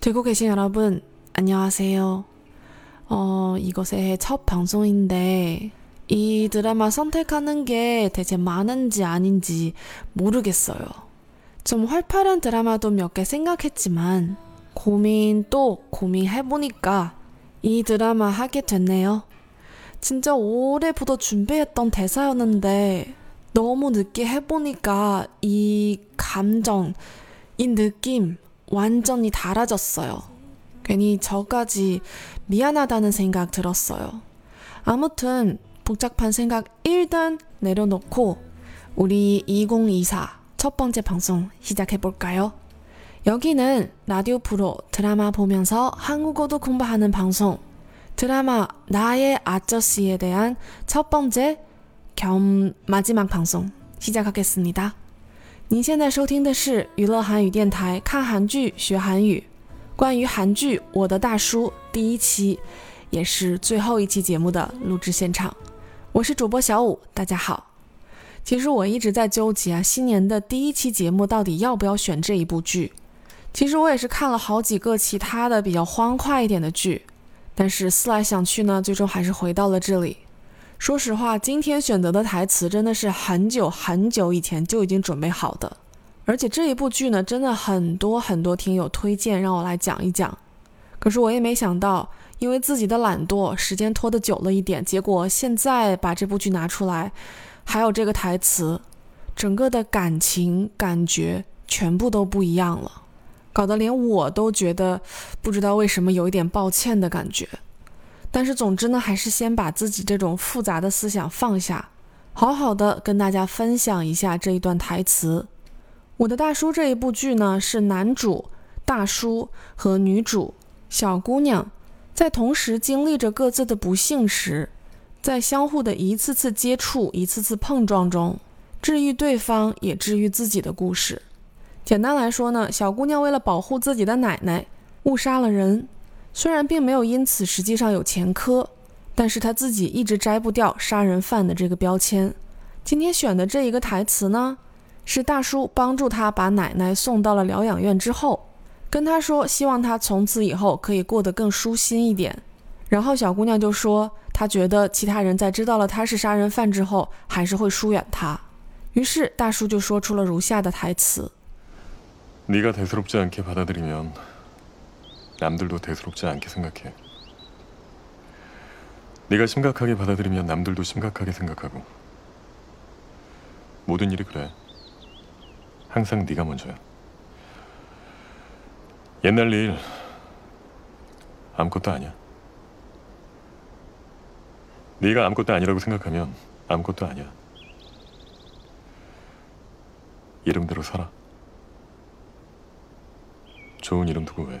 듣고 계신 여러분, 안녕하세요. 어, 이것의 첫 방송인데, 이 드라마 선택하는 게 대체 많은지 아닌지 모르겠어요. 좀 활발한 드라마도 몇 개 생각했지만, 고민 또 고민해보니까 이 드라마 하게 됐네요. 진짜 오래부터 준비했던 대사였는데, 너무 늦게 해보니까 이 감정, 이 느낌 완전히 달라졌어요. 괜히 저까지 미안하다는 생각 들었어요. 아무튼 복잡한 생각 일단 내려놓고 우리 2024 첫 번째 방송 시작해 볼까요? 여기는 라디오 프로 드라마 보면서 한국어도 공부하는 방송 드라마 나의 아저씨에 대한 첫 번째 겸 마지막 방송 시작하겠습니다. 您现在收听的是娱乐韩语电台，看韩剧学韩语。关于韩剧《我的大叔》第一期，也是最后一期节目的录制现场。我是主播小五，大家好。其实我一直在纠结啊，新年的第一期节目到底要不要选这一部剧？其实我也是看了好几个其他的比较欢快一点的剧，但是思来想去呢，最终还是回到了这里。说实话，今天选择的台词真的是很久很久以前就已经准备好的，而且这一部剧呢，真的很多很多听友推荐让我来讲一讲。可是我也没想到，因为自己的懒惰，时间拖得久了一点，结果现在把这部剧拿出来，还有这个台词，整个的感情感觉全部都不一样了，搞得连我都觉得不知道为什么有一点抱歉的感觉。但是总之呢，还是先把自己这种复杂的思想放下，好好的跟大家分享一下这一段台词。我的大叔这一部剧呢，是男主大叔和女主小姑娘在同时经历着各自的不幸时，在相互的一次次接触、一次次碰撞中，治愈对方也治愈自己的故事。简单来说呢，小姑娘为了保护自己的奶奶，误杀了人。虽然并没有因此实际上有前科，但是他自己一直摘不掉杀人犯的这个标签。今天选的这一个台词呢，是大叔帮助他把奶奶送到了疗养院之后，跟他说希望他从此以后可以过得更舒心一点。然后小姑娘就说，她觉得其他人在知道了他是杀人犯之后，还是会疏远他。于是大叔就说出了如下的台词：“네가대수롭지않게받아들이면。” 남들도 대수롭지 않게 생각해. 네가 심각하게 받아들이면 남들도 심각하게 생각하고. 모든 일이 그래. 항상 네가 먼저야. 옛날 일 아무것도 아니야. 네가 아무것도 아니라고 생각하면 아무것도 아니야. 이름대로 살아. 좋은 이름 두고 왜?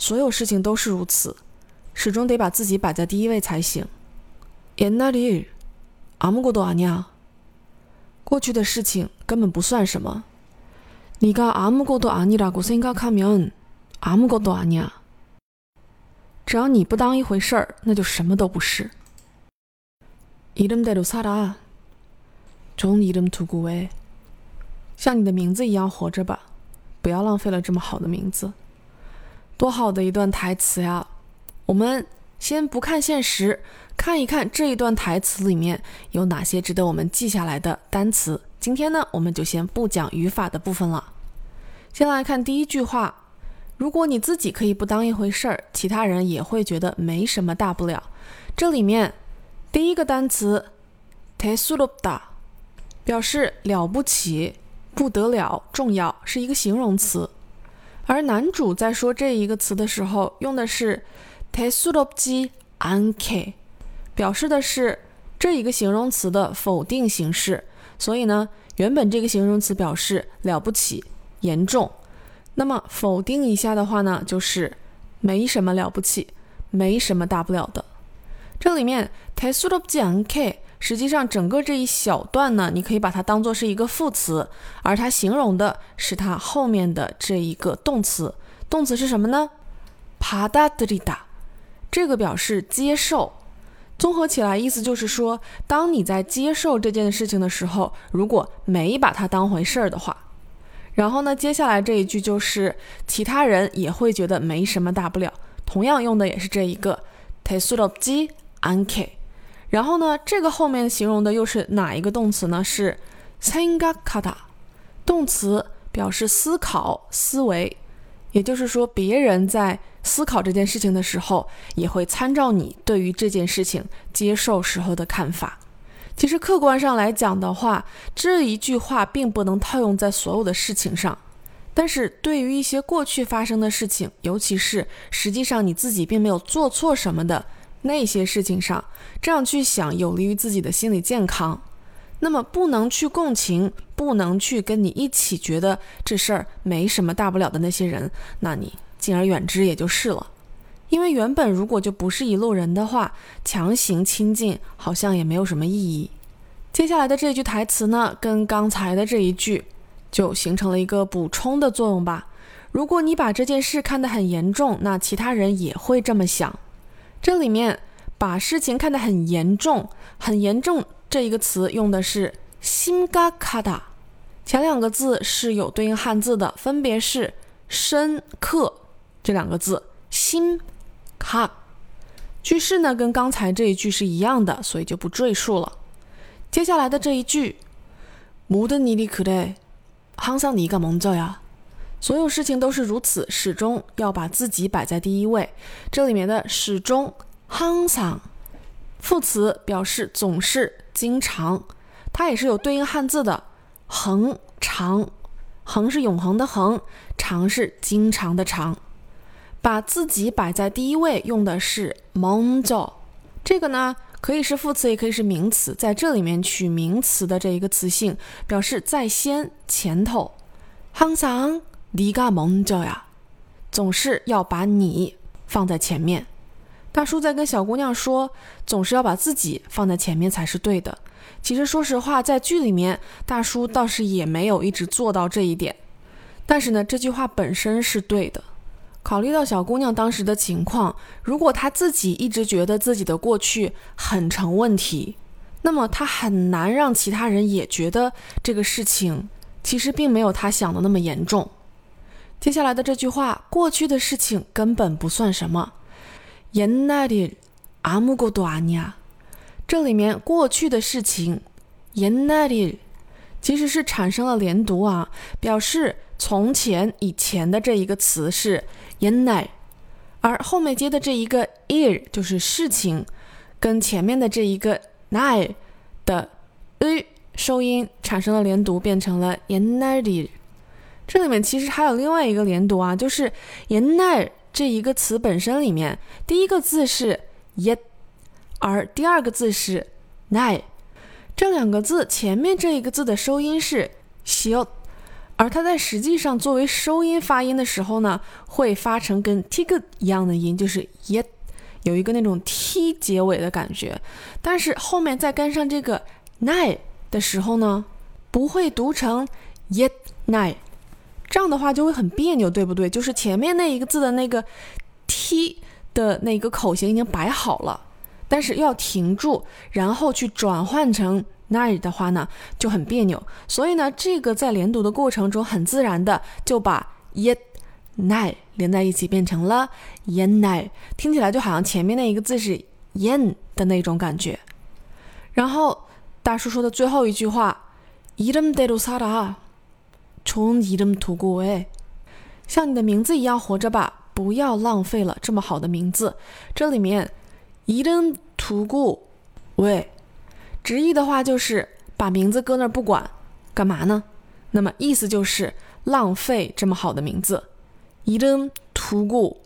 所有事情都是如此，始终得把自己摆在第一位才行。옛날일아무것도아니 야。 过去的事情根本不算什么。네가아무것도아니라고생각하면아무것도아니 야。 只要你不当一回事儿，那就什么都不是。이름대로살 아， 좋은이름두고 왜？ 像你的名字一样活着吧，不要浪费了这么好的名字。 多好的一段台词呀！我们先不看现实，看一看这一段台词里面有哪些值得我们记下来的单词。今天呢，我们就先不讲语法的部分了。先来看第一句话：如果你自己可以不当一回事儿，其他人也会觉得没什么大不了。这里面第一个单词 t e s u r o d a 表示了不起、不得了、重要，是一个形容词。而男主在说这一个词的时候，用的是 t e s u r o j i anke，表示的是这一个形容词的否定形式。所以呢，原本这个形容词表示了不起、严重，那么否定一下的话呢，就是没什么了不起，没什么大不了的。这里面 t e s u r o j i anke。实际上，整个这一小段呢，你可以把它当做是一个副词，而它形容的是它后面的这一个动词。动词是什么呢？pa da di da，这个表示接受。综合起来，意思就是说，当你在接受这件事情的时候，如果没把它当回事儿的话，然后呢，接下来这一句就是其他人也会觉得没什么大不了。同样用的也是这一个 te suroji anke。然后呢，这个后面形容的又是哪一个动词呢？是 sengakata，动词表示思考、思维，也就是说别人在思考这件事情的时候，也会参照你对于这件事情接受时候的看法。其实客观上来讲的话，这一句话并不能套用在所有的事情上。但是对于一些过去发生的事情，尤其是实际上你自己并没有做错什么的那些事情上，这样去想有利于自己的心理健康。那么不能去共情，不能去跟你一起觉得这事儿没什么大不了的那些人，那你敬而远之也就是了。因为原本如果就不是一路人的话，强行亲近好像也没有什么意义。接下来的这句台词呢，跟刚才的这一句就形成了一个补充的作用吧。如果你把这件事看得很严重，那其他人也会这么想。这里面把事情看得很严重，很严重。这一个词用的是심각하 다， 前两个字是有对应汉字的，分别是深刻这两个字。심 각， 句式呢跟刚才这一句是一样的，所以就不赘述了。接下来的这一句，모든일이그래항상네가먼저 야， 所有事情都是如此，始终要把自己摆在第一位。这里面的始终 hang son 副词表示总是经常，它也是有对应汉字的。恒长恒是永恒的，恒长是经常的长。把自己摆在第一位，用的是 monjo。这个呢可以是副词，也可以是名词，在这里面取名词的这一个词性，表示在先前头。hang son。네가먼저 야， 总是要把你放在前面。大叔在跟小姑娘说，总是要把自己放在前面才是对的。其实，说实话，在剧里面，大叔倒是也没有一直做到这一点。但是呢，这句话本身是对的。考虑到小姑娘当时的情况，如果她自己一直觉得自己的过去很成问题，那么她很难让其他人也觉得这个事情其实并没有她想的那么严重。 接下来的这句话，过去的事情根本不算什么。옛날일아무것도아니 야。 这里面过去的事情，옛날일其实是产生了连读啊，表示从前、以前的这一个词是옛 날， 而后面接的这一个일就是事情，跟前面的这一个날的으收音产生了连读，变成了옛날 일。 这里面其实还有另外一个连读啊，就是 y e n e 这一个词本身里面，第一个字是 ye，而第二个字是 nai。这两个字前面这一个字的收音是 xiao，而它在实际上作为收音发音的时候呢，会发成跟 t i g 一样的音，就是 ye，有一个那种 t 结尾的感觉。但是后面再跟上这个 nai 的时候呢，不会读成 ye nai。这样的话就会很别扭，对不对？就是前面那一个字的那个 t 的那个口型已经摆好了，但是要停住，然后去转换成 nai 的话呢，就很别扭。所以呢，这个在连读的过程中，很自然的就把 y nai 连在一起，变成了 yen nai，听起来就好像前面那一个字是 yen 的那种感觉。然后大叔说的最后一句话，이름대로살아 从이름두고 해， 像你的名字一样活着吧，不要浪费了这么好的名字。这里面이름두고 왜， 直译的话就是把名字搁那儿不管，干嘛呢？那么意思就是浪费这么好的名字。이름두 고，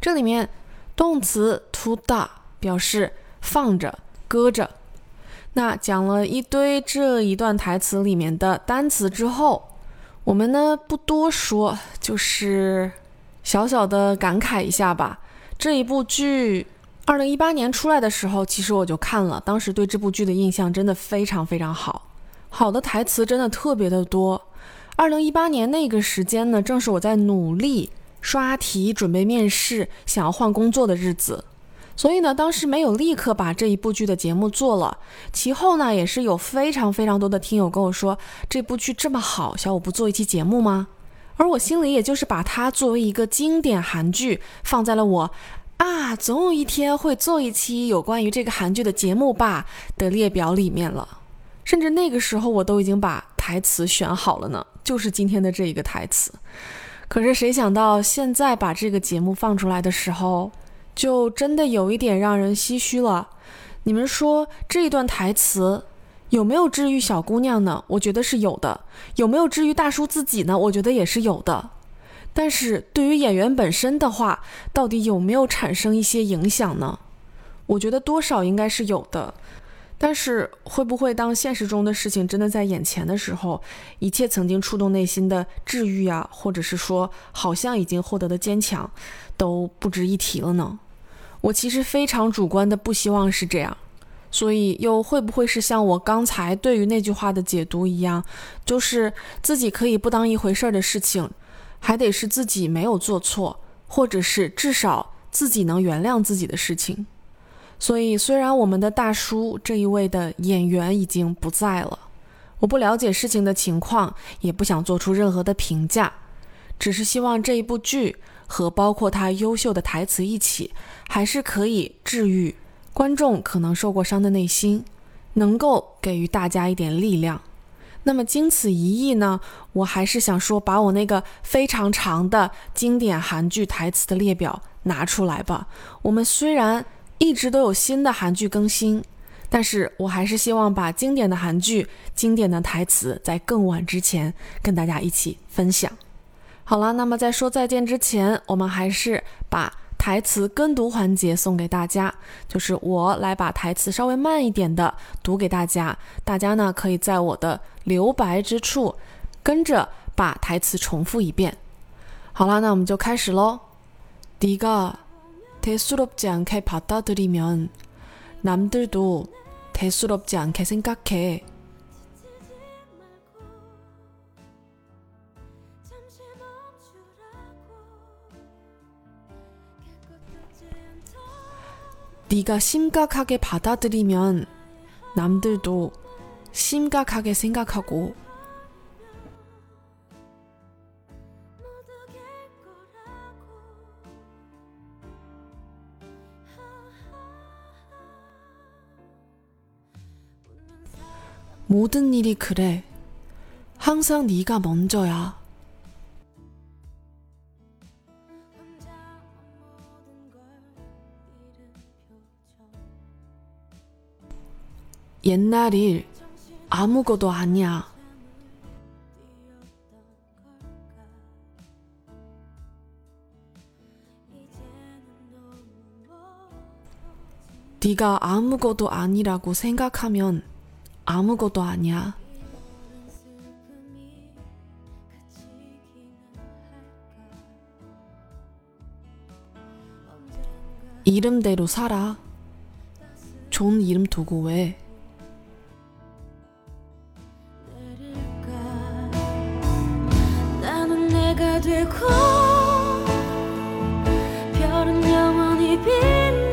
这里面动词두다表示放着、搁着。那讲了一堆这一段台词里面的单词之后。 我们呢不多说，就是小小的感慨一下吧。这一部剧，二零一八年出来的时候，其实我就看了，当时对这部剧的印象真的非常非常好，好的台词真的特别的多。二零一八年那个时间呢，正是我在努力刷题、准备面试、想要换工作的日子。所以呢，当时没有立刻把这一部剧的节目做了。其后呢，也是有非常非常多的听友跟我说，这部剧这么好，小五不做一期节目吗？而我心里也就是把它作为一个经典韩剧放在了我啊，总有一天会做一期有关于这个韩剧的节目吧的列表里面了。甚至那个时候我都已经把台词选好了呢，就是今天的这一个台词。可是谁想到现在把这个节目放出来的时候。就真的有一点让人唏嘘了。你们说这一段台词有没有治愈小姑娘呢？我觉得是有的。有没有治愈大叔自己呢？我觉得也是有的。但是对于演员本身的话，到底有没有产生一些影响呢？我觉得多少应该是有的。但是会不会当现实中的事情真的在眼前的时候，一切曾经触动内心的治愈啊，或者是说好像已经获得的坚强，都不值一提了呢？我其实非常主观的不希望是这样，所以又会不会是像我刚才对于那句话的解读一样，就是自己可以不当一回事的事情，还得是自己没有做错，或者是至少自己能原谅自己的事情。所以，虽然我们的大叔这一位的演员已经不在了，我不了解事情的情况，也不想做出任何的评价，只是希望这一部剧和包括他优秀的台词一起，还是可以治愈观众可能受过伤的内心，能够给予大家一点力量。那么，经此一役呢，我还是想说，把我那个非常长的经典韩剧台词的列表拿出来吧。我们虽然。一直都有新的韩剧更新，但是我还是希望把经典的韩剧、经典的台词在更晚之前跟大家一起分享。好了，那么在说再见之前，我们还是把台词跟读环节送给大家，就是我来把台词稍微慢一点的读给大家，大家呢可以在我的留白之处跟着把台词重复一遍。好了，那我们就开始喽。第一个。 대수롭지 않게 받아들이면 남들도 대수롭지 않게 생각해. 네가 심각하게 받아들이면 남들도 심각하게 생각하고 모든 일이 그래. 항상 네가 먼저야. 옛날 일 아무것도 아니야. 네가 아무것도 아니라고 생각하면 아무것도 아니야. 이름대로 살아. 좋은 이름 두고 왜? 되고 별은 영원히 빛나